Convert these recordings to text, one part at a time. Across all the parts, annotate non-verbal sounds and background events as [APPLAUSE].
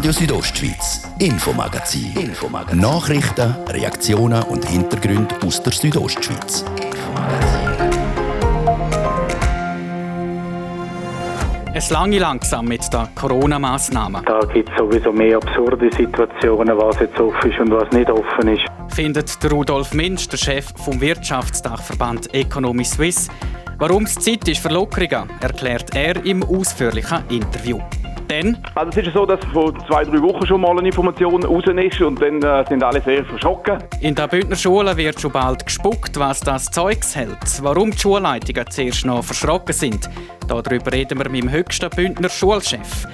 Radio Südostschweiz, Infomagazin. Infomagazin. Nachrichten, Reaktionen und Hintergründe aus der Südostschweiz. Es lange langsam mit den Corona-Massnahmen. Da gibt es sowieso mehr absurde Situationen, was jetzt offen ist und was nicht offen ist. Findet der Rudolf Minsch, der Chef vom Wirtschaftsdachverband Economy Suisse. Warum es Zeit ist für Lockerungen, erklärt er im ausführlichen Interview. Denn also es ist so, dass vor zwei, drei Wochen schon mal eine Information raus ist und dann äh, sind alle sehr verschrocken. In den Bündner Schulen wird schon bald gespuckt, was das Zeugs hält. Warum die Schulleitungen zuerst noch verschrocken sind. Darüber reden wir mit dem höchsten Bündner Schulchef.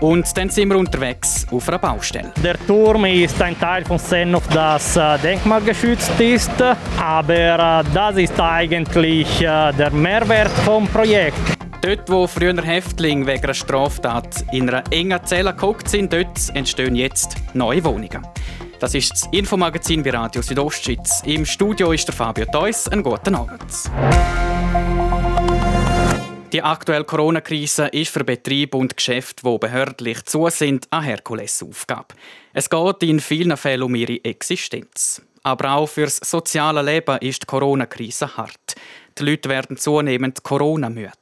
Und dann sind wir unterwegs auf einer Baustelle. Der Turm ist ein Teil von Senov, das äh, denkmalgeschützt ist. Aber äh, das ist eigentlich äh, der Mehrwert vom Projekt. Dort, wo früher Häftlinge wegen einer Straftat in einer engen Zelle geguckt sind, dort entstehen jetzt neue Wohnungen. Das ist das Infomagazin bei Radio Südostschweiz. Im Studio ist der Fabio Theus. Einen guten Abend. Die aktuelle Corona-Krise ist für Betriebe und Geschäfte, die behördlich zu sind, eine Herkulesaufgabe. Es geht in vielen Fällen um ihre Existenz. Aber auch fürs soziale Leben ist die Corona-Krise hart. Die Leute werden zunehmend Corona-müde.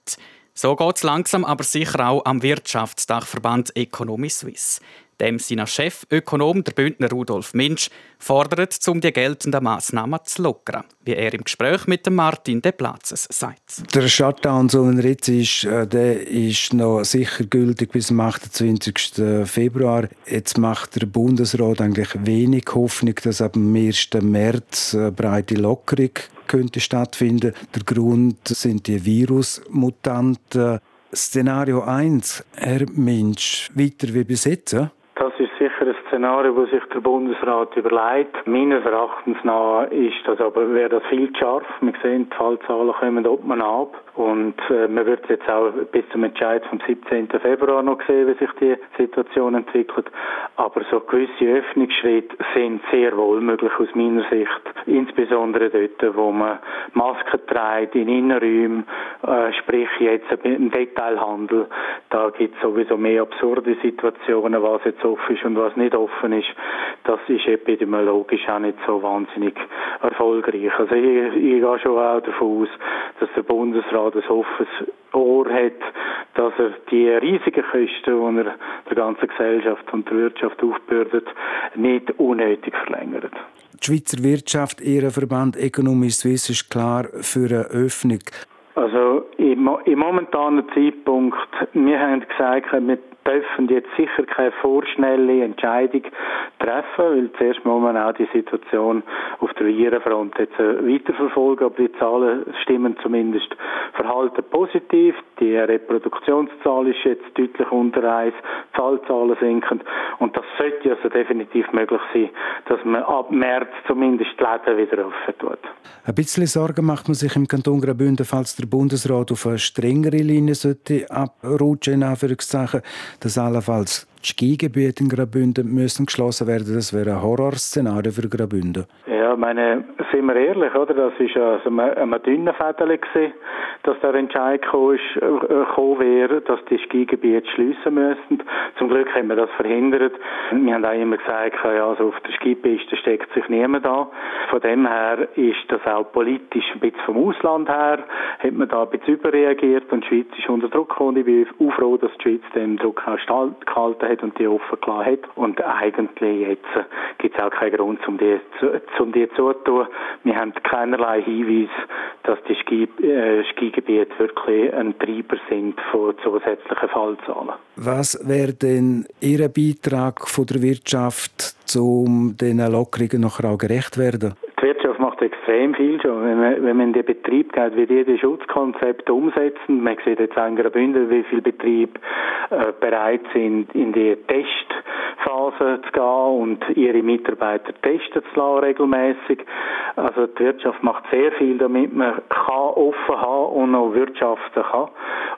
So geht es langsam aber sicher auch am Wirtschaftsdachverband Economy Suisse. Dem seiner Chefökonom, der Bündner Rudolf Minsch, fordert, um die geltenden Massnahmen zu lockern, wie er im Gespräch mit Martin De Platzes sagt. Der Shutdown, so er jetzt ist, äh, der ist noch sicher gültig bis zum 28. Februar. Jetzt macht der Bundesrat eigentlich wenig Hoffnung, dass ab dem 1. März eine breite Lockerung könnte stattfinden. Der Grund sind die Virusmutanten. Szenario 1, Herr Minsch, weiter wie bis? Das ist sicher ein Szenario, das sich der Bundesrat überlegt. Meines Erachtens nach ist das aber, wäre das viel zu scharf. Wir sehen, die Fallzahlen kommen oben ab. Und äh, man wird jetzt auch bis zum Entscheid vom 17. Februar noch sehen, wie sich die Situation entwickelt. Aber so gewisse Öffnungsschritte sind sehr wohl möglich aus meiner Sicht. Insbesondere dort, wo man Masken trägt, in Innenräumen, äh, sprich jetzt im Detailhandel. Da gibt es sowieso mehr absurde Situationen, was jetzt offen ist und was nicht offen ist. Das ist epidemiologisch auch nicht so wahnsinnig erfolgreich. Also ich, ich gehe schon auch davon aus, dass der Bundesrat ein offenes Ohr hat, dass er die riesigen Kosten, die er der ganzen Gesellschaft und der Wirtschaft aufbürdet, nicht unnötig verlängert. Die Schweizer Wirtschaft, Ihr Verband Economy Suisse ist klar für eine Öffnung. Also im, im momentanen Zeitpunkt, wir haben gesagt, wir dürfen jetzt sicher keine vorschnelle Entscheidung treffen, weil zuerst muss man auch die Situation auf der Virenfront jetzt äh, weiterverfolgen, aber die Zahlen stimmen zumindest verhalten positiv. Die Reproduktionszahl ist jetzt deutlich unter 1, Zahlzahlen sinken und das sollte also definitiv möglich sein, dass man ab März zumindest die Läden wieder öffnen tut. Ein bisschen Sorgen macht man sich im Kanton Graubünden, falls der Bundesrat auf eine strengere Linie sollte abrutschen, in Anführungszeichen dass allenfalls die Skigebiete in Graubünden müssen geschlossen werden. Das wäre ein Horrorszenario für Graubünden. Ja, meine, sind wir ehrlich, oder? Das war also ein, dünner Fädel dass der Entscheid gekommen, ist, äh, wäre, dass die Skigebiete schliessen müssen. Zum Glück haben wir das verhindert. Wir haben auch immer gesagt, ja, also auf der Skipiste steckt sich niemand an. Von dem her ist das auch politisch ein bisschen vom Ausland her, hat man da ein bisschen überreagiert und die Schweiz ist unter Druck gekommen. Ich bin auch froh, dass die Schweiz dem Druck auch gehalten hat und die offen gelassen hat. Und eigentlich jetzt gibt es auch keinen Grund, um die, um die zuzutun. Wir haben keinerlei Hinweis, dass die Ski, äh, Skigebiete wirklich ein Treiber sind von zusätzlichen Fallzahlen. Was wäre denn Ihr Beitrag von der Wirtschaft, um diesen Lockerungen noch auch gerecht werden? Extrem viel schon. Wenn man, wenn man in den Betrieb geht, wie die Schutzkonzepte umsetzen, man sieht jetzt in Graubünden, wie viele Betriebe äh, bereit sind, in die Testphase zu gehen und ihre Mitarbeiter testen zu lassen, regelmäßig. Also die Wirtschaft macht sehr viel, damit man kann offen haben und auch wirtschaften kann.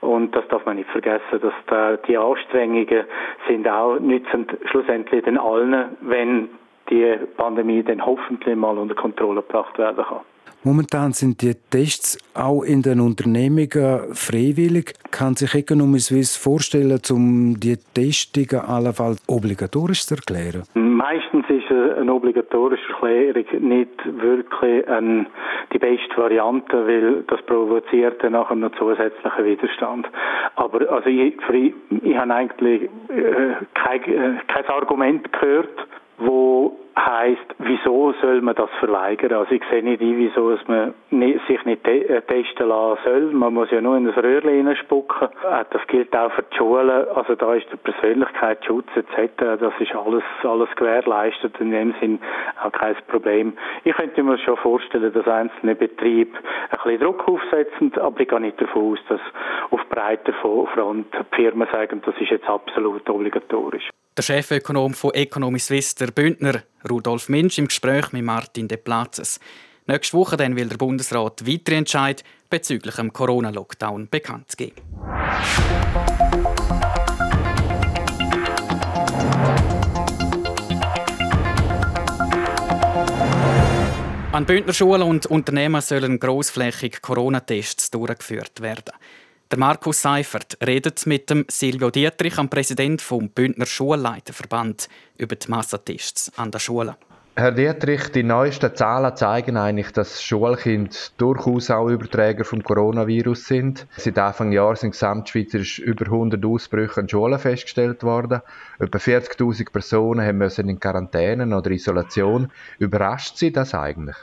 Und das darf man nicht vergessen, dass da die Anstrengungen sind auch nützen schlussendlich den allen, wenn die Pandemie dann hoffentlich mal unter Kontrolle gebracht werden kann. Momentan sind die Tests auch in den Unternehmungen freiwillig. Kann sich Economy Suisse vorstellen, um die Testungen allenfalls obligatorisch zu erklären? Meistens ist eine obligatorische Erklärung nicht wirklich eine, die beste Variante, weil das provoziert dann nachher noch zusätzlichen Widerstand. Aber also ich, ich, ich habe eigentlich äh, kein, äh, kein Argument gehört, wo heißt, wieso soll man das verweigern? Also ich sehe nicht ein, wieso man sich nicht äh, testen lassen soll. Man muss ja nur in das Röhrchen spucken. Äh, das gilt auch für die Schulen. Also da ist der Persönlichkeitsschutz etc. Das ist alles, alles gewährleistet. In dem Sinn auch kein Problem. Ich könnte mir schon vorstellen, dass einzelne Betriebe ein bisschen Druck aufsetzen, aber ich gehe nicht davon aus, dass auf breiter Front die Firmen sagen, das ist jetzt absolut obligatorisch. Der Chefökonom von Economy Suisse, der Bündner Rudolf Minsch, im Gespräch mit Martin De Platzes. Nächste Woche dann will der Bundesrat weitere Entscheid bezüglich dem Corona-Lockdown bekannt geben. An Bündner Schulen und Unternehmen sollen grossflächig Corona-Tests durchgeführt werden. Der Markus Seifert redet mit dem Silvio Dietrich, am Präsident vom Bündner Schulleiterverband, über die Massentests an der Schule. Herr Dietrich, die neuesten Zahlen zeigen eigentlich, dass Schulkinder durchaus auch Überträger vom Coronavirus sind. Seit Anfang Jahr sind gesamtschweizerisch über 100 Ausbrüche an Schulen festgestellt worden. Etwa 40.000 Personen haben müssen in Quarantäne oder Isolation. Überrascht Sie das eigentlich?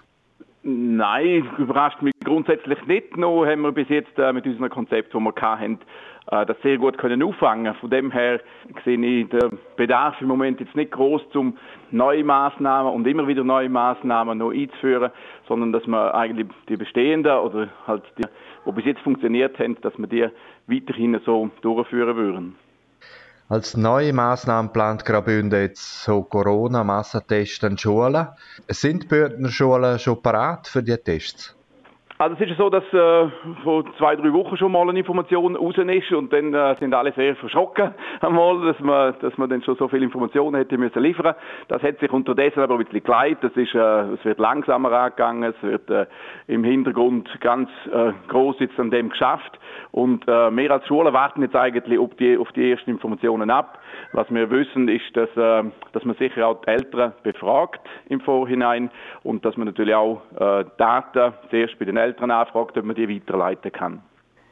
Nein, überrascht mich grundsätzlich nicht. Noch haben wir bis jetzt äh, mit unserem Konzept, das wir hatten, äh, das sehr gut können auffangen. Von dem her sehe ich den Bedarf im Moment jetzt nicht groß, um neue Maßnahmen und immer wieder neue Maßnahmen noch einzuführen, sondern dass man eigentlich die bestehenden oder halt die, die bis jetzt funktioniert haben, dass wir die weiterhin so durchführen würden. Als neue Maßnahme plant Graubünden jetzt so Corona-Massentests an Schulen. Sind Bündner Schulen schon parat für die Tests? Also es ist so, dass äh, vor zwei, drei Wochen schon mal eine Information raus ist und dann äh, sind alle sehr verschrocken [LAUGHS] einmal, dass man, dass man dann schon so viele Informationen hätte müssen liefern. Das hat sich unterdessen aber ein bisschen geleitet. Es, ist, äh, es wird langsamer angegangen, es wird äh, im Hintergrund ganz äh, groß jetzt an dem geschafft und äh, wir als Schule warten jetzt eigentlich auf die, auf die ersten Informationen ab. Was wir wissen ist, dass, äh, dass man sicher auch die Eltern befragt im Vorhinein und dass man natürlich auch äh, Daten zuerst bei den Eltern Eltern anfragt, ob man die weiterleiten kann.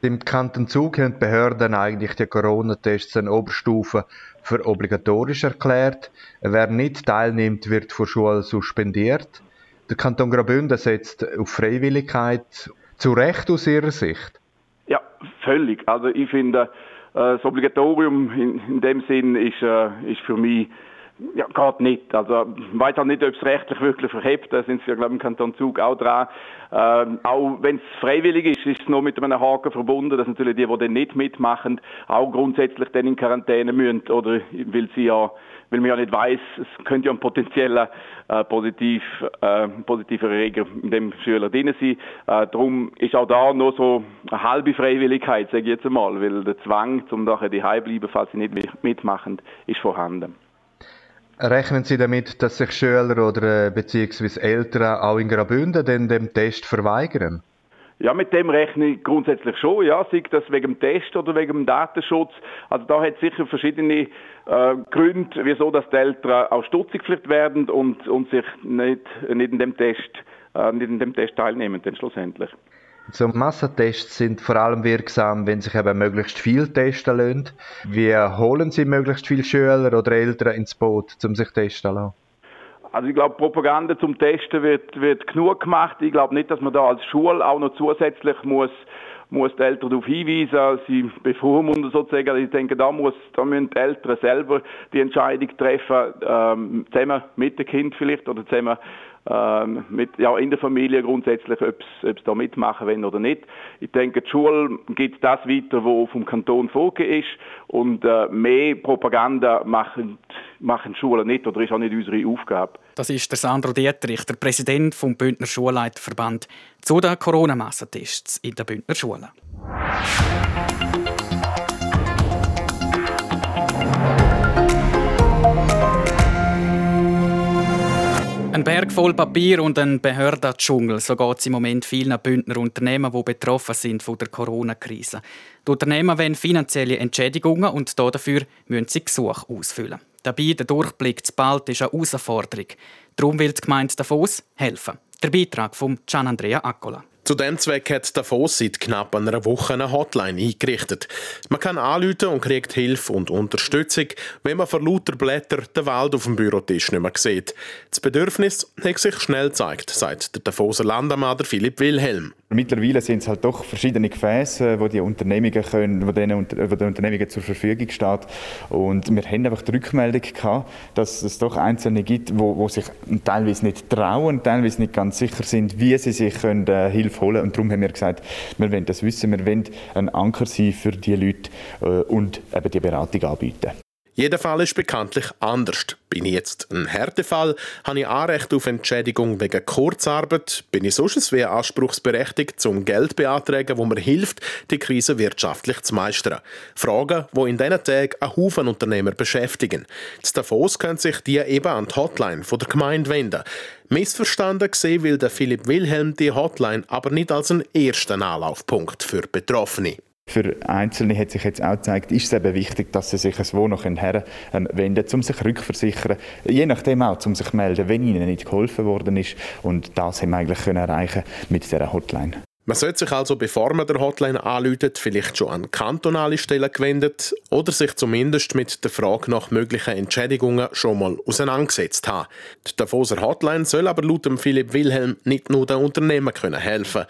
Im Kanton Zug haben die Behörden eigentlich die Corona-Tests in Oberstufe für obligatorisch erklärt. Wer nicht teilnimmt, wird von Schule suspendiert. Der Kanton Graubünden setzt auf Freiwilligkeit. Zu Recht aus Ihrer Sicht? Ja, völlig. Also ich finde, äh, das Obligatorium in, dem Sinn ist, äh, ist für mich ja, geht nicht. Also, ich weiß auch nicht, ob es rechtlich wirklich verhebt. Da sind sie ja, glaube ich, im Kanton Zug auch dran. Ähm, auch wenn es freiwillig ist, ist es noch mit einem Haken verbunden, dass natürlich die, die dann nicht mitmachen, auch grundsätzlich dann in Quarantäne müssen. Oder weil sie ja, weil man ja nicht weiß, es könnte ja ein potenzieller äh, positiv, äh, positiver Erreger in dem Schüler drin sein. Äh, darum ist auch da noch so eine halbe Freiwilligkeit, sage ich jetzt einmal, weil der Zwang, um nachher die bleiben, falls sie nicht mitmachen, ist vorhanden. Rechnen Sie damit, dass sich Schüler oder äh, beziehungsweise Eltern auch in Graubünden den dem Test verweigern? Ja, mit dem rechne ich grundsätzlich schon, ja, sei das wegen dem Test oder wegen dem Datenschutz. Also da hat es sicher verschiedene äh, Gründe, wieso dass die Eltern auch stutzig vielleicht werden und, und sich nicht, nicht, in dem Test, äh, nicht in dem Test teilnehmen, dann schlussendlich. So Massentests sind vor allem wirksam, wenn sich eben möglichst viel testen lassen. Wie holen Sie möglichst viele Schüler oder Eltern ins Boot, um sich testen zu lassen? Also ich glaube, Propaganda zum Testen wird, wird genug gemacht. Ich glaube nicht, dass man da als Schule auch noch zusätzlich muss muss die Eltern darauf hinweisen, sie bevormunden sozusagen. Ich denke, da, muss, da müssen die Eltern selber die Entscheidung treffen, ähm, zusammen mit dem Kind vielleicht oder zusammen ähm, mit, ja, in der Familie grundsätzlich, ob sie da mitmachen wollen oder nicht. Ich denke, die Schule gibt das weiter, was vom Kanton vorgegeben ist und äh, mehr Propaganda machen, machen Schulen nicht oder ist auch nicht unsere Aufgabe. Das ist der Sandro Dietrich, der Präsident vom Bündner Schulleiterverband zu den Corona-Massentests in den Bündner Schulen. Ein Berg voll Papier und ein Behördendschungel. So geht es im Moment vielen Bündner Unternehmen, die betroffen sind von der Corona-Krise. Die Unternehmen wollen finanzielle Entschädigungen und dafür müssen sie Gesuche ausfüllen. Dabei der Durchblick zu bald ist eine Herausforderung. Darum will die Gemeinde Davos helfen. Der Beitrag von Gian Andrea Accola. Zu dem Zweck hat Davos seit knapp einer Woche eine Hotline eingerichtet. Man kann anrufen und kriegt Hilfe und Unterstützung, wenn man vor lauter Blätter den Wald auf dem Bürotisch nicht mehr sieht. Das Bedürfnis hat sich schnell gezeigt, sagt der Davoser Landammann Philipp Wilhelm. Mittlerweile sind es halt doch verschiedene Gefäße, wo die Unternehmungen können, wo denen, wo den Unternehmungen zur Verfügung steht. Und wir haben einfach die Rückmeldung gehabt, dass es doch Einzelne gibt, wo, wo sich teilweise nicht trauen, teilweise nicht ganz sicher sind, wie sie sich können, äh, Hilfe holen. Und darum haben wir gesagt, wir wollen das wissen, wir wollen ein Anker sein für die Leute äh, und eben die Beratung anbieten. Jeder Fall ist bekanntlich anders. Bin ich jetzt ein Härtefall, habe ich Anrecht auf Entschädigung wegen Kurzarbeit, bin ich sonst wie anspruchsberechtigt zum Geld beantragen, wo mir hilft, die Krise wirtschaftlich zu meistern. Fragen, die in diesen Tagen einen Haufen Unternehmer beschäftigen. Zu Davos können sich die eben an die Hotline von der Gemeinde wenden. Missverstanden gesehen will der Philipp Wilhelm die Hotline aber nicht als einen ersten Anlaufpunkt für Betroffene. Für Einzelne hat sich jetzt auch gezeigt, ist es eben wichtig, dass sie sich ein Wo noch her ähm, wenden, um sich rückversichern, je nachdem auch, um sich melden, wenn ihnen nicht geholfen worden ist. Und das haben wir eigentlich können erreichen mit dieser Hotline. Man sollte sich also, bevor man der Hotline anläutet, vielleicht schon an kantonale Stellen gewendet oder sich zumindest mit der Frage nach möglichen Entschädigungen schon mal auseinandergesetzt haben. Die Davoser Hotline soll aber laut Philipp Wilhelm nicht nur den Unternehmen helfen können.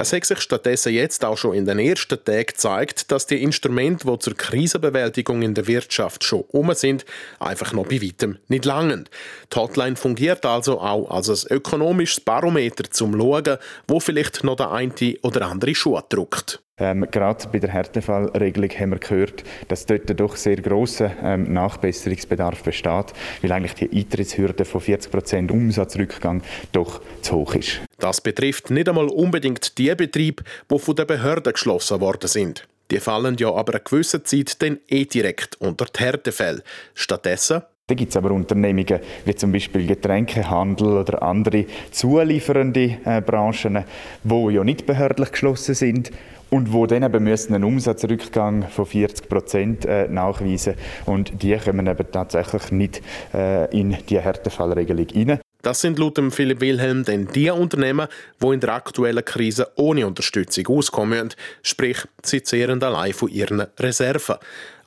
Es hat sich stattdessen jetzt auch schon in den ersten Tagen gezeigt, dass die Instrumente, die zur Krisenbewältigung in der Wirtschaft schon um sind, einfach noch bei weitem nicht langen. Die Hotline fungiert also auch als ein ökonomisches Barometer zum Schauen, wo vielleicht noch der eine oder andere Schuh drückt. Ähm, gerade bei der Härtefallregelung haben wir gehört, dass dort doch sehr grosser ähm, Nachbesserungsbedarf besteht, weil eigentlich die Eintrittshürde von 40% Umsatzrückgang doch zu hoch ist. Das betrifft nicht einmal unbedingt die Betriebe, die von den Behörden geschlossen worden sind. Die fallen ja aber eine gewisse Zeit dann eh direkt unter die Härtefälle. Stattdessen da gibt es aber Unternehmungen wie zum Beispiel Getränkehandel oder andere zuliefernde äh, Branchen, die ja nicht behördlich geschlossen sind und wo dann eben müssen einen Umsatzrückgang von 40 Prozent äh, nachweisen und die kommen eben tatsächlich nicht äh, in die Härtefallregelung rein. Das sind laut Philipp Wilhelm dann die Unternehmen, die in der aktuellen Krise ohne Unterstützung auskommen, sprich sie zehren allein von ihren Reserven.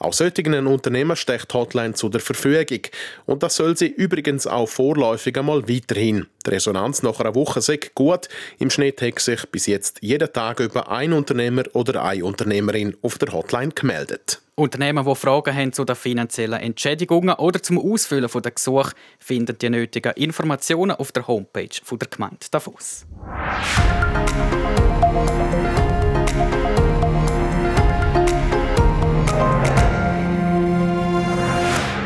Auch solchen Unternehmen steht Hotline zu der Verfügung. Und das soll sie übrigens auch vorläufig einmal weiterhin. Die Resonanz nach einer Woche sagt gut. Im Schnitt hat sich bis jetzt jeden Tag über ein Unternehmer oder eine Unternehmerin auf der Hotline gemeldet. Unternehmen, die Fragen haben zu den finanziellen Entschädigungen oder zum Ausfüllen der Gesuche, finden die nötigen Informationen auf der Homepage der Gemeinde Davos.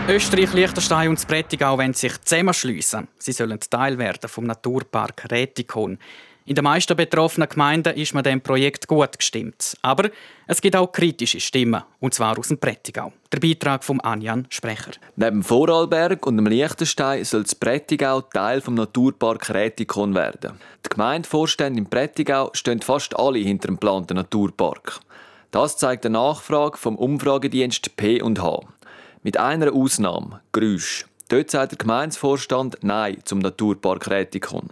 Österreich, Liechtenstein und Prättigau wollen sich zusammenschliessen. Sie sollen Teil werden vom Naturpark Rätikon. In den meisten betroffenen Gemeinden ist man dem Projekt gut gestimmt. Aber es gibt auch kritische Stimmen, und zwar aus dem Prättigau. Der Beitrag von Anjan Sprecher. Neben Vorarlberg und dem Liechtenstein soll das Prättigau Teil vom Naturpark Rätikon werden. Die Gemeindevorstände im Prättigau stehen fast alle hinter dem geplanten Naturpark. Das zeigt eine Nachfrage vom Umfragedienst P&H. Mit einer Ausnahme, Grüsch. Dort sagt der Gemeindevorstand Nein zum Naturpark Rätikon.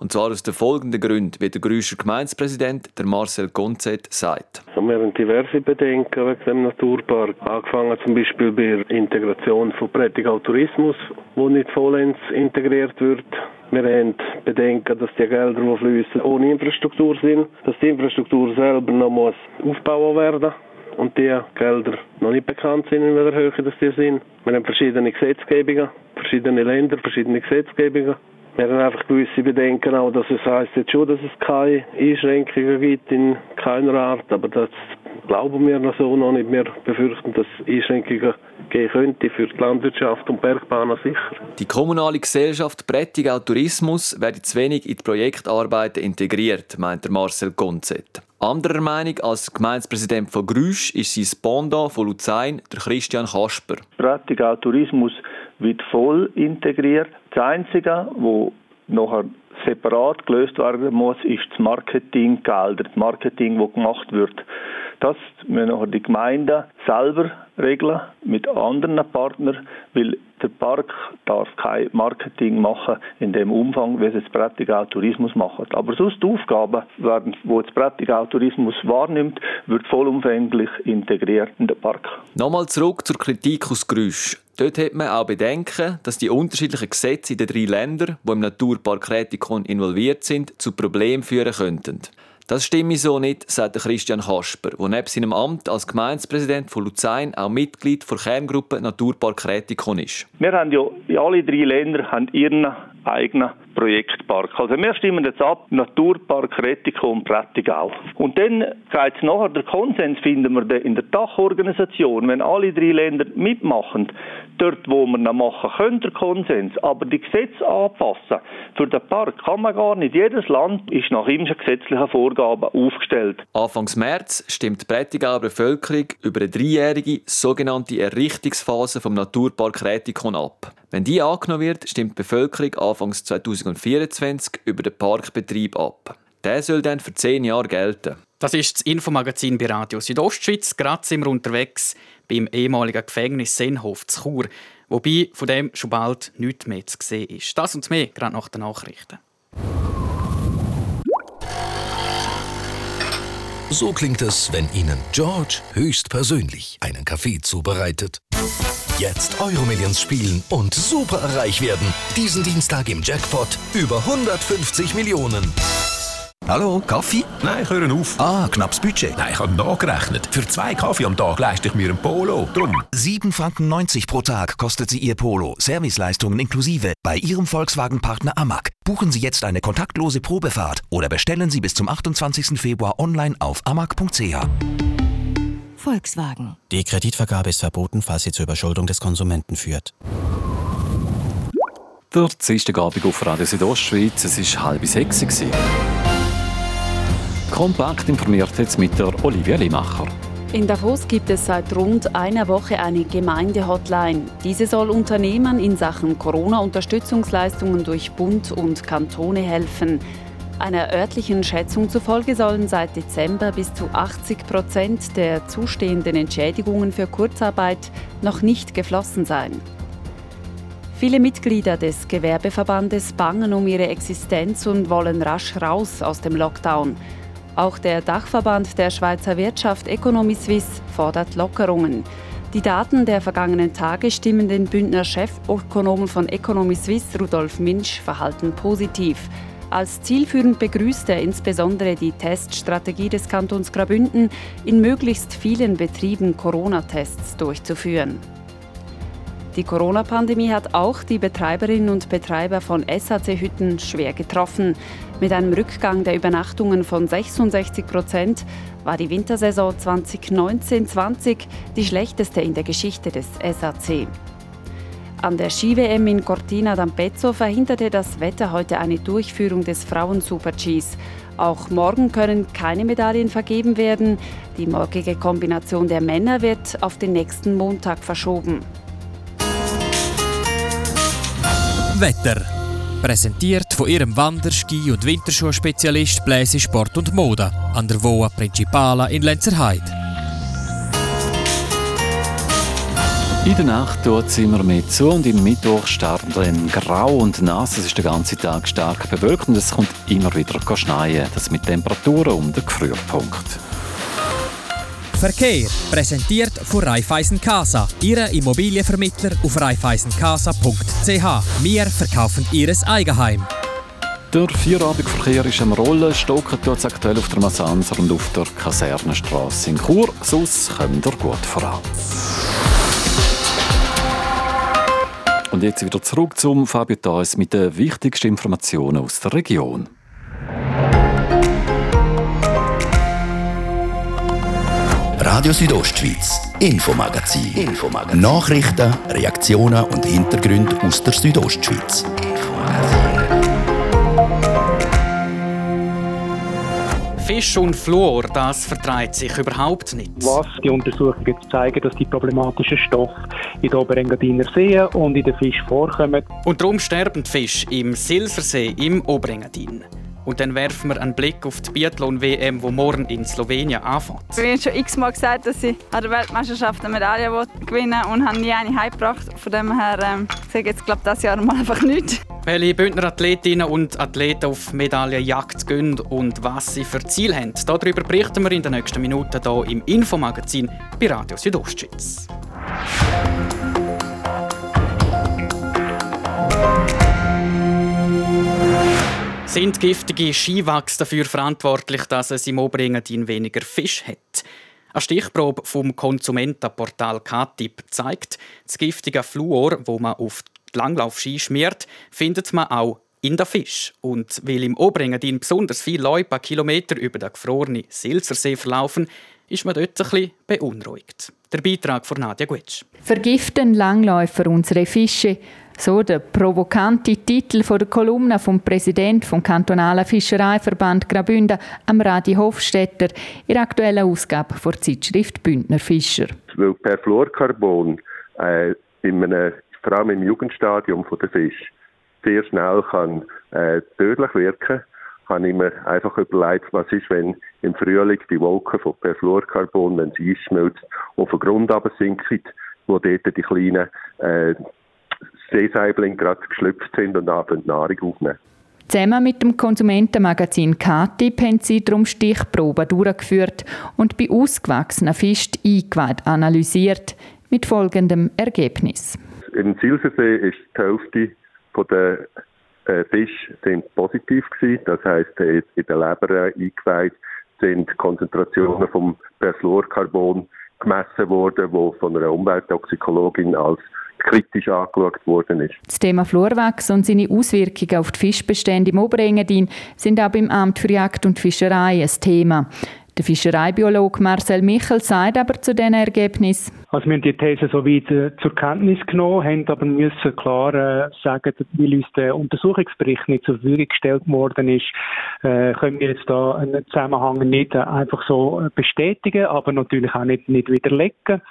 Und zwar aus den folgenden Gründen, wie der Grüscher Gemeindepräsident der Marcel Gonzet sagt. Wir haben diverse Bedenken wegen dem Naturpark. Angefangen zum Beispiel bei der Integration von Prättigau Tourismus, wo nicht vollends integriert wird. Wir haben Bedenken, dass die Gelder, die fließen, ohne Infrastruktur sind, dass die Infrastruktur selber noch muss aufbauen werden und die Gelder noch nicht bekannt sind, in welcher Höhe das die sind. Wir haben verschiedene Gesetzgebungen, verschiedene Länder, verschiedene Gesetzgebungen. Wir haben einfach gewisse Bedenken auch, dass es heisst jetzt schon, dass es keine Einschränkungen gibt in keiner Art, aber das glauben wir noch so noch nicht. Wir befürchten, dass Einschränkungen geben könnte für die Landwirtschaft und Bergbahnen sicher. Die kommunale Gesellschaft Prättigau Tourismus werde zu wenig in die Projektarbeiten integriert, meint Marcel Gonzett. Anderer Meinung als Gemeindepräsident von Grüsch ist sein Bonda von Luzern, der Christian Kasper. Prättigau Tourismus wird voll integriert. Das Einzige, wo nachher separat gelöst werden muss, ist das Marketinggelder, das Marketing, das gemacht wird. Das müssen nachher die Gemeinden selber regeln mit anderen Partnern, weil der Park darf kein Marketing machen in dem Umfang, wie es jetzt Prättigau Tourismus macht. Aber sonst die Aufgaben, werden, wo jetzt Prättigau Tourismus wahrnimmt, wird vollumfänglich integriert in den Park. Nochmal zurück zur Kritik aus Grüsch. Dort hat man auch bedenken, dass die unterschiedlichen Gesetze in den drei Ländern, die im Naturpark Rätikon involviert sind, zu Problemen führen könnten. Das stimme so nicht, sagt Christian Kasper, der neben seinem Amt als Gemeindepräsident von Luzern auch Mitglied der Kerngruppe Naturpark Rätikon ist. Wir haben ja, alle drei Länder haben ihren eigenen Projektpark. Also wir stimmen jetzt ab, Naturpark Rettico und Prättigau. Und dann geht es nachher, der Konsens finden wir in der Dachorganisation, wenn alle drei Länder mitmachen, dort wo wir noch machen können, der Konsens, aber die Gesetze anpassen. Für den Park kann man gar nicht. Jedes Land ist nach ihm gesetzlichen Vorgaben aufgestellt. Anfangs März stimmt die Prättigauer Bevölkerung über eine dreijährige sogenannte Errichtungsphase vom Naturpark Rätikon ab. Wenn die angenommen wird, stimmt die Bevölkerung Anfangs 2024 über den Parkbetrieb ab. Der soll dann für zehn Jahre gelten. Das ist das Infomagazin bei Radio Südostschweiz. Gerade sind wir unterwegs beim ehemaligen Gefängnis Senhof zu Chur. Wobei von dem schon bald nichts mehr zu sehen ist. Das und mehr gerade nach den Nachrichten. So klingt es, wenn Ihnen George höchstpersönlich einen Kaffee zubereitet. Jetzt Euromillions spielen und super reich werden. Diesen Dienstag im Jackpot über 150 Millionen. Hallo, Kaffee? Nein, ich höre auf. Ah, knappes Budget. Nein, ich habe nachgerechnet. Für zwei Kaffee am Tag leiste ich mir ein Polo. Drum. 7,90 Franken pro Tag kostet sie Ihr Polo. Serviceleistungen inklusive. Bei Ihrem Volkswagen-Partner Amag. Buchen Sie jetzt eine kontaktlose Probefahrt oder bestellen Sie bis zum 28. Februar online auf amag.ch. Volkswagen. Die Kreditvergabe ist verboten, falls sie zur Überschuldung des Konsumenten führt. Der Dienstagabend auf Radio Südostschweiz, es war halb sechs. Kompakt informiert jetzt mit der Olivia Limacher. In Davos gibt es seit rund einer Woche eine Gemeinde-Hotline. Diese soll Unternehmen in Sachen Corona-Unterstützungsleistungen durch Bund und Kantone helfen. Einer örtlichen Schätzung zufolge sollen seit Dezember bis zu 80 Prozent der zustehenden Entschädigungen für Kurzarbeit noch nicht geflossen sein. Viele Mitglieder des Gewerbeverbandes bangen um ihre Existenz und wollen rasch raus aus dem Lockdown. Auch der Dachverband der Schweizer Wirtschaft Economy Suisse fordert Lockerungen. Die Daten der vergangenen Tage stimmen den Bündner Chefökonomen von Economy Suisse Rudolf Minsch verhalten positiv. Als zielführend begrüßt er insbesondere die Teststrategie des Kantons Graubünden, in möglichst vielen Betrieben Corona-Tests durchzuführen. Die Corona-Pandemie hat auch die Betreiberinnen und Betreiber von SAC-Hütten schwer getroffen. Mit einem Rückgang der Übernachtungen von 66 Prozent war die Wintersaison 2019-20 die schlechteste in der Geschichte des SAC. An der Ski-WM in Cortina d'Ampezzo verhinderte das Wetter heute eine Durchführung des Frauen-Super-Gs. Auch morgen können keine Medaillen vergeben werden. Die morgige Kombination der Männer wird auf den nächsten Montag verschoben. Wetter. Präsentiert von ihrem Wanderski- und Winterschuhspezialist Bläse Sport und Mode an der Voa Principala in Lenzerheide. In der Nacht tut es immer mehr zu und im Mittwoch startet dann grau und nass. Es ist den ganzen Tag stark bewölkt und es kommt immer wieder schneien. Das mit Temperaturen um den Gefrierpunkt. Verkehr präsentiert von Raiffeisen Casa, Ihre Immobilienvermittler auf raiffeisencasa.ch. Wir verkaufen Ihres Eigenheim. Der Vierabendverkehr ist am Rollen. Stocken tut es aktuell auf der Massanser und auf der Kasernenstraße in Chur. Sonst kommt er gut voran. Und jetzt wieder zurück zum Fabio Theus mit den wichtigsten Informationen aus der Region. Radio Südostschweiz, Infomagazin. Infomagazin. Nachrichten, Reaktionen und Hintergründe aus der Südostschweiz. Fisch und Fluor, das vertreibt sich überhaupt nicht. Was die Untersuchungen zeigen, dass die problematischen Stoffe in den Oberengadiner Seen und in den Fisch vorkommen. Und darum sterben die Fische im Silsersee im Oberengadin. Und dann werfen wir einen Blick auf die Biathlon-WM, wo morgen in Slowenien anfängt. Ich habe schon x-mal gesagt, dass ich an der Weltmeisterschaft eine Medaille gewinnen will und habe nie eine heimgebracht. Von dem her ähm, sage jetzt glaube das Jahr mal einfach nichts. Welche Bündner Athletinnen und Athleten auf Medaillenjagd gehen und was sie für Ziel haben, darüber berichten wir in den nächsten Minuten hier im Infomagazin bei Radio Südostschweiz. Sind giftige Skiwachs dafür verantwortlich, dass es im Oberengadin weniger Fisch hat? Eine Stichprobe vom Konsumentenportal KTIP zeigt, das giftige Fluor, wo man auf die Langlaufski schmiert, findet man auch in der Fisch. Und weil im Oberengadin besonders viele Leute Kilometer über den gefrorenen Silsersee verlaufen, ist man dort ein bisschen beunruhigt. Der Beitrag von Nadja Guetsch. Vergiften Langläufer unsere Fische? So der provokante Titel von der Kolumne vom Präsident vom kantonalen Fischereiverband Graubünden, am Radi Hofstetter, in der aktuellen Ausgabe der Zeitschrift Bündner Fischer. Weil Perfluorcarbon äh, in einem, vor allem im Jugendstadium der Fisch sehr schnell kann äh, tödlich wirken habe ich mir einfach überlegt, was ist, wenn im Frühling die Wolke von Perfluorcarbon, wenn sie einschmilzt, auf den Grund sinkt, wo dort die kleinen äh, Seesaiblinge gerade geschlüpft sind und abend Nahrung aufnehmen. Zusammen mit dem Konsumentenmagazin KTIP haben sie darum Stichproben durchgeführt und bei ausgewachsenen Fischen eingeweiht analysiert, mit folgendem Ergebnis. Im Silsersee ist die Hälfte der äh, Fische sind positiv gewesen. Das heißt, in der Leber eingeweiht sind Konzentrationen vom Perfluorcarbon gemessen worden, wo von einer Umwelttoxikologin als kritisch angeschaut worden ist. Das Thema Flurwachs und seine Auswirkungen auf die Fischbestände im Oberengadin sind auch beim Amt für Jagd und Fischerei ein Thema. Der Fischereibiologe Marcel Michel sagt aber zu diesen Ergebnissen. Also wir haben die These so weit äh, zur Kenntnis genommen, haben aber müssen klar äh, sagen, weil uns der Untersuchungsbericht nicht zur Verfügung gestellt worden ist, äh, können wir jetzt da einen Zusammenhang nicht äh, einfach so äh, bestätigen, aber natürlich auch nicht, nicht widerlegen.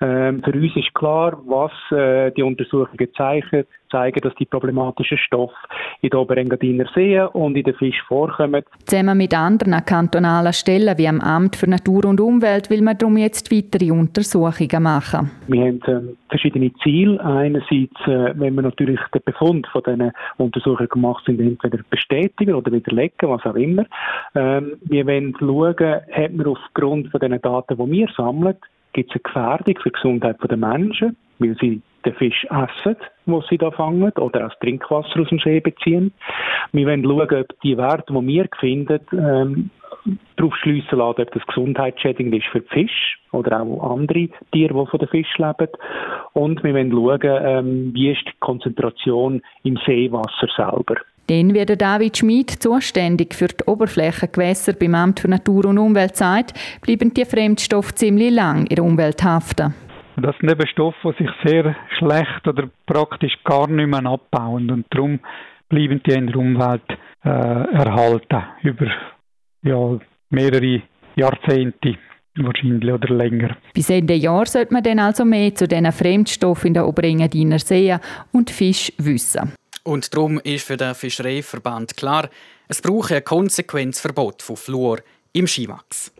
Ähm, für uns ist klar, was äh, die Untersuchungen zeigen, zeigen, dass die problematischen Stoffe in den Oberengadiner Seen und in den Fisch vorkommen. Zusammen mit anderen kantonalen Stellen wie am Amt für Natur und Umwelt will man darum jetzt weitere Untersuchungen machen. Wir haben äh, verschiedene Ziele. Einerseits, äh, wenn wir natürlich den Befund von diesen Untersuchungen gemacht sind, entweder bestätigen oder widerlegen, was auch immer. Ähm, wir wollen schauen, hat man aufgrund von den Daten, die wir sammeln, gibt es eine Gefährdung für die Gesundheit der Menschen, weil sie den Fisch essen, den sie da fangen, oder auch Trinkwasser aus dem See beziehen. Wir wollen schauen, ob die Werte, die wir finden, ähm, darauf schliessen lassen, ob das gesundheitsschädigend ist für die Fisch oder auch andere Tiere, die von den Fisch leben. Und wir wollen schauen, ähm, wie ist die Konzentration im Seewasser selber. Dann wird David Schmid zuständig für die Oberflächengewässer beim Amt für Natur und Umwelt sagt, bleiben die Fremdstoffe ziemlich lang in der Umwelt haften. Das sind eben Stoffe, die sich sehr schlecht oder praktisch gar nicht mehr abbauen und darum bleiben die in der Umwelt äh, erhalten über ja, mehrere Jahrzehnte wahrscheinlich oder länger. Bis Ende Jahr sollte man dann also mehr zu diesen Fremdstoffen in der Oberengadiner See und Fisch wissen. Und darum ist für den Fischereiverband klar, es brauche ein Konsequenzverbot von Fluor im Skiwachs.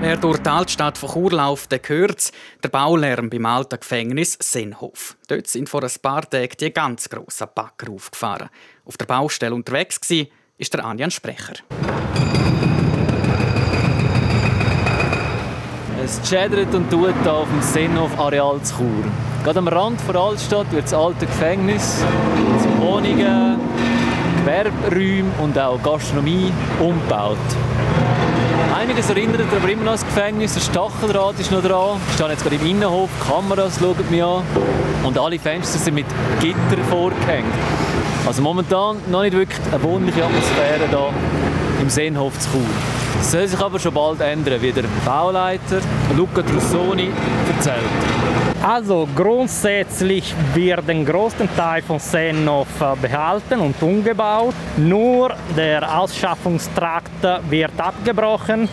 Wer durch die Altstadt von Chur läuft, der hört der Baulärm beim alten Gefängnis Senhof. Dort sind vor ein paar Tagen die ganz grossen Bagger aufgefahren. Auf der Baustelle unterwegs war der Anjan Sprecher. Es schädert und tut hier auf dem Senhof-Areal zu Chur. Gerade am Rand der Altstadt wird das alte Gefängnis zu Wohnungen, Gewerberäume und auch Gastronomie umgebaut. Einiges erinnert aber immer noch das Gefängnis. Der Stacheldraht ist noch dran. Wir stehen jetzt gerade im Innenhof, die Kameras schauen mich an. Und alle Fenster sind mit Gitter vorgehängt. Also momentan noch nicht wirklich eine wohnliche Atmosphäre da im Seenhof zu Chur. Das soll sich aber schon bald ändern, wie der Bauleiter Luca Trussoni erzählt. Also grundsätzlich wird den größten Teil von Seenhof äh, behalten und umgebaut. Nur der Ausschaffungstrakt wird abgebrochen.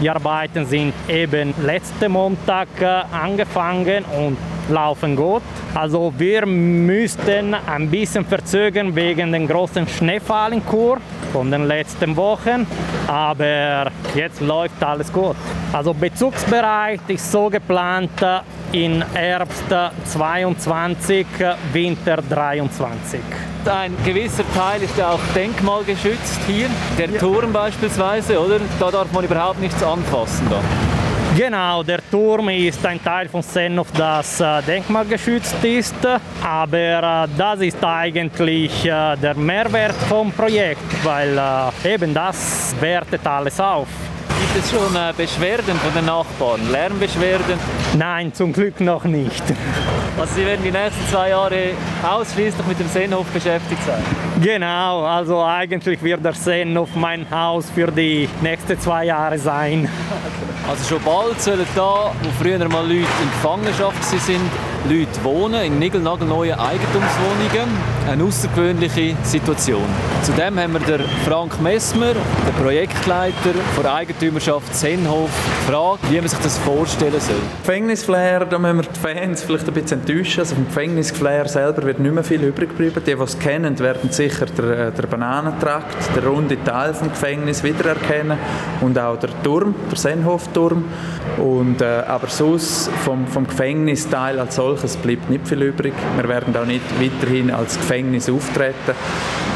Die Arbeiten sind eben letzten Montag äh, angefangen und laufen gut. Also wir müssten ein bisschen verzögern wegen den großen Schneefall in Chur von den letzten Wochen, aber jetzt läuft alles gut. Also Bezugsbereich ist so geplant in Herbst 22, Winter 23. Ein gewisser Teil ist ja auch denkmalgeschützt hier, der ja. Turm beispielsweise, oder? Da darf man überhaupt nichts anfassen. Da. Genau, der Turm ist ein Teil von Sennhof, das äh, denkmalgeschützt ist, aber äh, das ist eigentlich äh, der Mehrwert vom Projekt, weil eben das wertet alles auf. Gibt es schon Beschwerden von den Nachbarn, Lärmbeschwerden? Nein, zum Glück noch nicht. Also Sie werden die nächsten zwei Jahre ausschließlich mit dem Seenhof beschäftigt sein? Genau, also eigentlich wird der Seenhof mein Haus für die nächsten zwei Jahre sein. Also schon bald sollen da, wo früher mal Leute in Gefangenschaft sind, Leute wohnen in niegelnagelneuen Eigentumswohnungen. Eine außergewöhnliche Situation. Zudem haben wir den Frank Messmer, den Projektleiter der Eigentümerschaft Sennhof, gefragt, wie man sich das vorstellen soll. Gefängnisflair, da müssen wir die Fans vielleicht ein bisschen enttäuschen. Also vom Gefängnisflair selber wird nicht mehr viel übrig bleiben. Die, die es kennen, werden sicher den, den Bananentrakt, den runden Teil des Gefängnisses wiedererkennen und auch der Turm, der Sennhofturm. Und, äh, aber sonst vom, vom Gefängnisteil als solches bleibt nicht viel übrig. Wir werden auch nicht weiterhin als Gefängnis auftreten,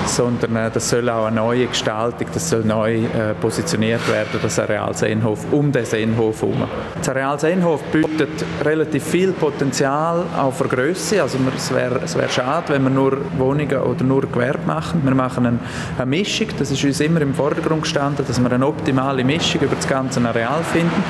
sondern äh, das soll auch eine neue Gestaltung, das soll neu äh, positioniert werden, das Areal Seenhof, um den Seenhof herum. Das Areal Seenhof bietet relativ viel Potenzial auch für Größe. Also es wäre wär schade, wenn wir nur Wohnungen oder nur Gewerbe machen. Wir machen eine, eine Mischung, das ist uns immer im Vordergrund gestanden, dass wir eine optimale Mischung über das ganze Areal finden.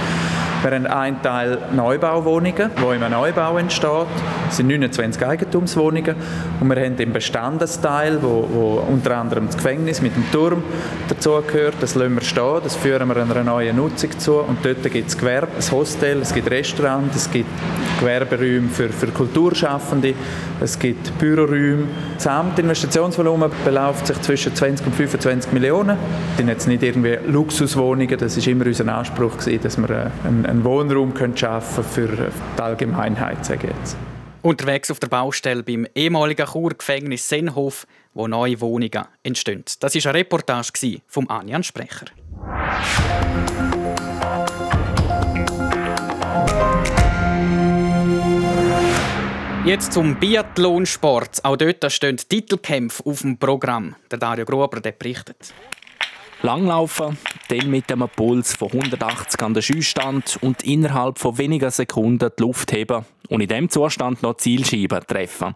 Wir haben einen Teil Neubauwohnungen, wo im Neubau entsteht. Das sind 29 Eigentumswohnungen. Und wir haben den Bestandesteil, wo, wo unter anderem das Gefängnis mit dem Turm dazugehört. Das lassen wir stehen, das führen wir einer neuen Nutzung zu. Und dort gibt es Gewerbe, ein Hostel, es gibt Restaurant, es gibt Gewerberäume für, für Kulturschaffende, es gibt Büroräume. Das Gesamtinvestitionsvolumen beläuft sich zwischen 20 und 25 Millionen. Das sind jetzt nicht irgendwie Luxuswohnungen, das ist immer unser Anspruch gewesen, dass wir äh, einen, einen Wohnraum können schaffen für die Allgemeinheit, sage ich jetzt. Unterwegs auf der Baustelle beim ehemaligen Churgefängnis Sennhof, wo neue Wohnungen entstehen. Das war eine Reportage vom Anjan Sprecher. Jetzt zum Biathlonsport. Auch dort stehen Titelkämpfe auf dem Programm. Der Dario Gruber der berichtet. Langlaufen, dann mit einem Puls von 180 an den Schießstand und innerhalb von wenigen Sekunden die Luft heben und in diesem Zustand noch Zielscheiben treffen.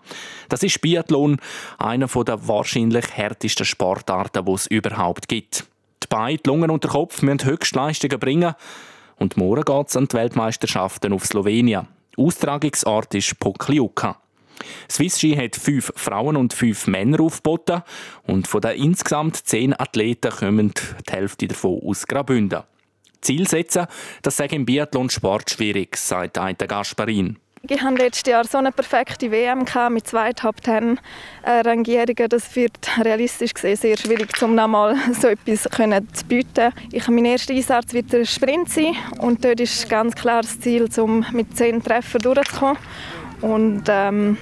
Das ist Biathlon, einer der wahrscheinlich härtesten Sportarten, die es überhaupt gibt. Die Beine, die Lungen und der Kopf müssen Höchstleistungen bringen. Und morgen geht es an die Weltmeisterschaften auf Slowenien. Austragungsort ist Pokljuka. Swiss Ski hat fünf Frauen und fünf Männer aufgeboten und von den insgesamt zehn Athleten kommen die Hälfte davon aus Graubünden. Ziel setzen, das sei im Biathlon Sport schwierig, sagt Aita Gasparin. Ich hatte letztes Jahr so eine perfekte WM mit zwei Top Ten Rangierungen. Das wird realistisch gesehen sehr schwierig, um nochmal so etwas zu bieten. Ich, mein erster Einsatz wird der Sprint sein und dort ist ganz klar das Ziel, um mit zehn Treffern durchzukommen. Und ähm,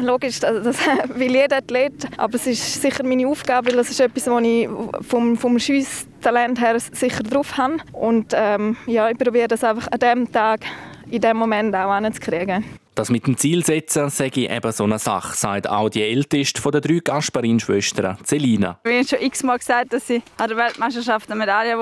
Logisch, also das [LAUGHS] will jeder Athlet, aber es ist sicher meine Aufgabe, weil das ist etwas, was ich vom, vom Schiesstalent her sicher drauf habe. Und ähm, ja, ich probiere das einfach an diesem Tag, in diesem Moment auch anzukriegen. Das mit dem Ziel setzen, sage ich eben so eine Sache, sagt auch die älteste von den drei Gasparin-Schwestern, Celina. Ich habe schon x-mal gesagt, dass ich an der Weltmeisterschaft eine Medaille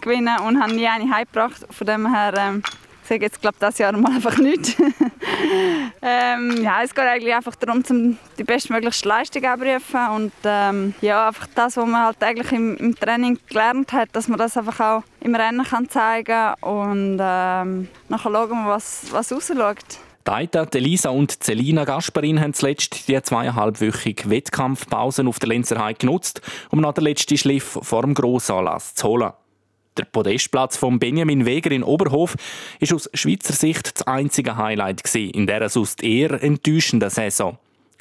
gewinnen will und habe nie eine heimgebracht. Von dem her ähm, sage jetzt glaube das Jahr mal einfach nicht. [LAUGHS] ähm, ja, es geht eigentlich einfach darum, zum die bestmöglichste Leistung abzurufen und ähm, ja, einfach das, was man halt eigentlich im, im, Training gelernt hat, dass man das einfach auch im Rennen kann zeigen und ähm, nachher schauen wir, was, was rausschaut. Deita, Elisa und Celina Gasparin haben zuletzt die zweieinhalbwöchige Wettkampfpausen auf der Lenzerheide genutzt, um noch den letzten Schliff vor dem Grossanlass zu holen. Der Podestplatz von Benjamin Weger in Oberhof ist aus Schweizer Sicht das einzige Highlight in dieser sonst eher enttäuschenden Saison.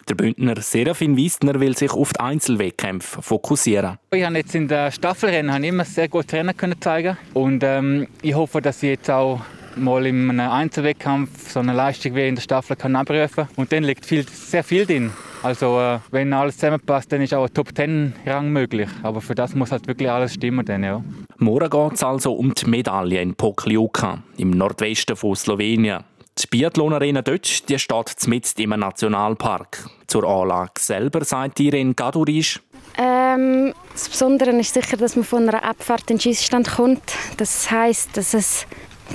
Der Bündner Serafin Wiesner will sich auf die Einzelwettkämpfe fokussieren. Ich habe jetzt in der Staffelrennen immer sehr gut Rennen können zeigen und ähm, ich hoffe, dass ich jetzt auch mal in einem Einzelwettkampf so eine Leistung wie in der Staffel kann abrufen und dann liegt viel, sehr viel drin. Also äh, wenn alles zusammenpasst, dann ist auch ein Top 10 Rang möglich. Aber für das muss halt wirklich alles stimmen dann, ja. Morgen geht es also um die Medaille in Pokljuka im Nordwesten von Slowenien. Die Biathlon-Arena dort die steht mitten im Nationalpark. Zur Anlage selber sagt Irene Gadurisch. Ähm, das Besondere ist sicher, dass man von einer Abfahrt in den Schießstand kommt. Das heisst, dass es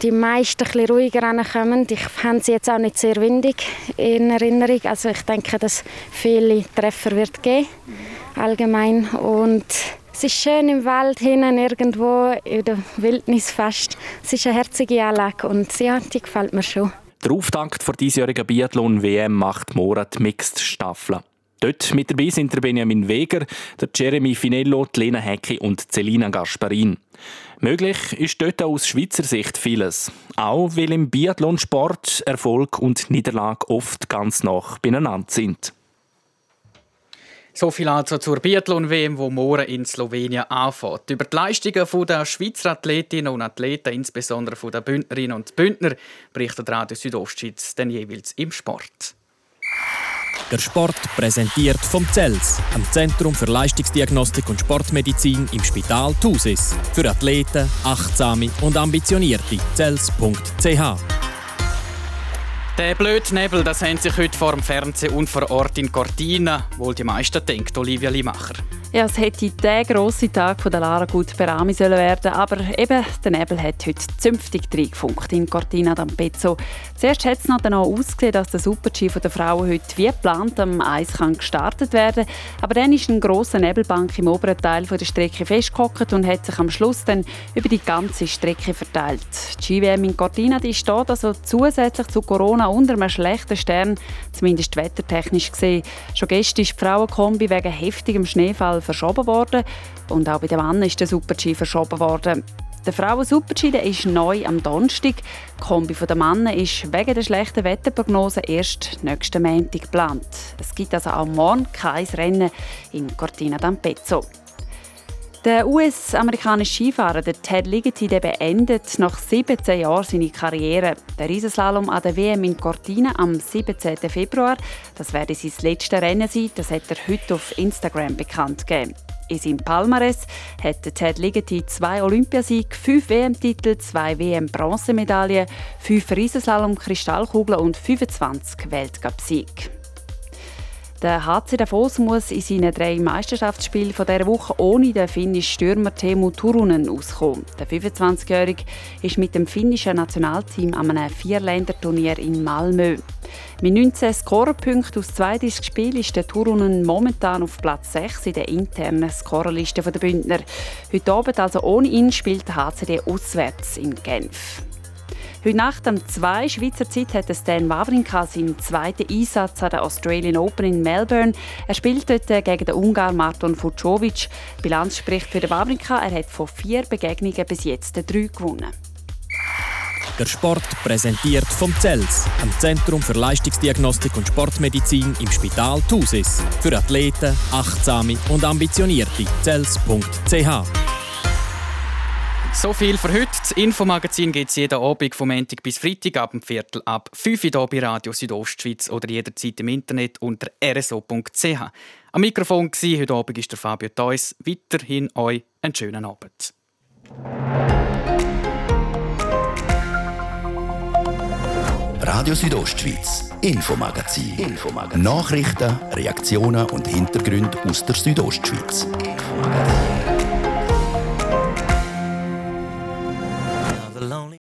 die meisten etwas ruhiger kommen. Ich habe sie jetzt auch nicht sehr windig in Erinnerung. Also ich denke, dass viele Treffer wird geben allgemein und es ist schön im Wald hinten irgendwo in der Wildnis fast. Es ist eine herzige Anlage und ja, die gefällt mir schon. Der Auftakt für diesjährigen Biathlon-WM macht die Mixed-Staffel. Dort mit dabei sind der Benjamin Weger, der Jeremy Finello, die Lena Hecki und Celina Gasparin. Möglich ist dort aus Schweizer Sicht vieles. Auch weil im Biathlonsport Erfolg und Niederlage oft ganz nah beieinander sind. So viel also zur Biathlon-WM, wo morgen in Slowenien anfängt. Über die Leistungen der Schweizer Athletinnen und Athleten, insbesondere der Bündnerinnen und Bündner, berichtet Radio Südostschweiz dann jeweils im Sport. Der Sport präsentiert vom CELS, am Zentrum für Leistungsdiagnostik und Sportmedizin im Spital Thusis. Für Athleten, Achtsame und Ambitionierte. CELS.ch der blöde Nebel, das haben sich heute vor dem Fernsehen und vor Ort in Cortina wohl die meisten denkt, Olivia Limacher. Ja, es hätte der grosse Tag von der Lara Gut Berami sollen werden, aber eben der Nebel hat heute zünftig reingefunkt in Cortina d'Ampezzo. Zuerst hat es noch danach ausgesehen, dass der Super-G der Frauen heute wie geplant am Eis kann gestartet werden aber dann ist ein grosser Nebelbank im oberen Teil der Strecke festgehockt und hat sich am Schluss dann über die ganze Strecke verteilt. Die GWM in Cortina die steht also zusätzlich zu Corona unter einem schlechten Stern, zumindest wettertechnisch gesehen. Schon gestern ist die Frauenkombi wegen heftigem Schneefall verschoben worden. Und auch bei den Männern ist der Super-G verschoben worden. Der Frauen-Super-G ist neu am Donnerstag. Die Kombi der Männer ist wegen der schlechten Wetterprognose erst nächsten Montag geplant. Es gibt also auch morgen kein Rennen in Cortina d'Ampezzo. Der US-amerikanische Skifahrer der Ted Ligety der beendet nach 17 Jahren seine Karriere. Der Riesenslalom an der WM in Cortina am 17. Februar, das werde sein letztes Rennen sein, das hat er heute auf Instagram bekannt gegeben. In seinem Palmares hat Ted Ligety zwei Olympiasiege, fünf WM-Titel, zwei WM-Bronzemedaillen, fünf Riesenslalom-Kristallkugeln und 25 Weltcup-Siege. Der HC Davos muss in seinen drei Meisterschaftsspielen von dieser Woche ohne den finnischen Stürmer Teemu Turunen auskommen. Der 25-Jährige ist mit dem finnischen Nationalteam an einem Vierländerturnier in Malmö. Mit 19 Scorerpunkten aus 32 Spielen ist der Turunen momentan auf Platz 6 in der internen Scorerliste der Bündner. Heute Abend, also ohne ihn, spielt der HCD auswärts in Genf. Heute Nacht um zwei Schweizer Zeit hat Stan Wawrinka seinen zweiten Einsatz an der Australian Open in Melbourne. Er spielt dort gegen den Ungar Marton Fucovic. Die Bilanz spricht für den Wawrinka. Er hat von vier Begegnungen bis jetzt drei gewonnen. Der Sport präsentiert vom CELS, am Zentrum für Leistungsdiagnostik und Sportmedizin im Spital Thusis. Für Athleten, Achtsame und Ambitionierte. CELS.ch so viel für heute. Das Infomagazin gibt es jeden Abend vom Montag bis Freitag ab dem Viertel ab 5 Uhr bei Radio Südostschweiz oder jederzeit im Internet unter rso.ch. Am Mikrofon war heute Abend ist der Fabio Theus. Weiterhin euch einen schönen Abend. Radio Südostschweiz, Infomagazin. Infomagazin. Nachrichten, Reaktionen und Hintergründe aus der Südostschweiz. Infomagazin.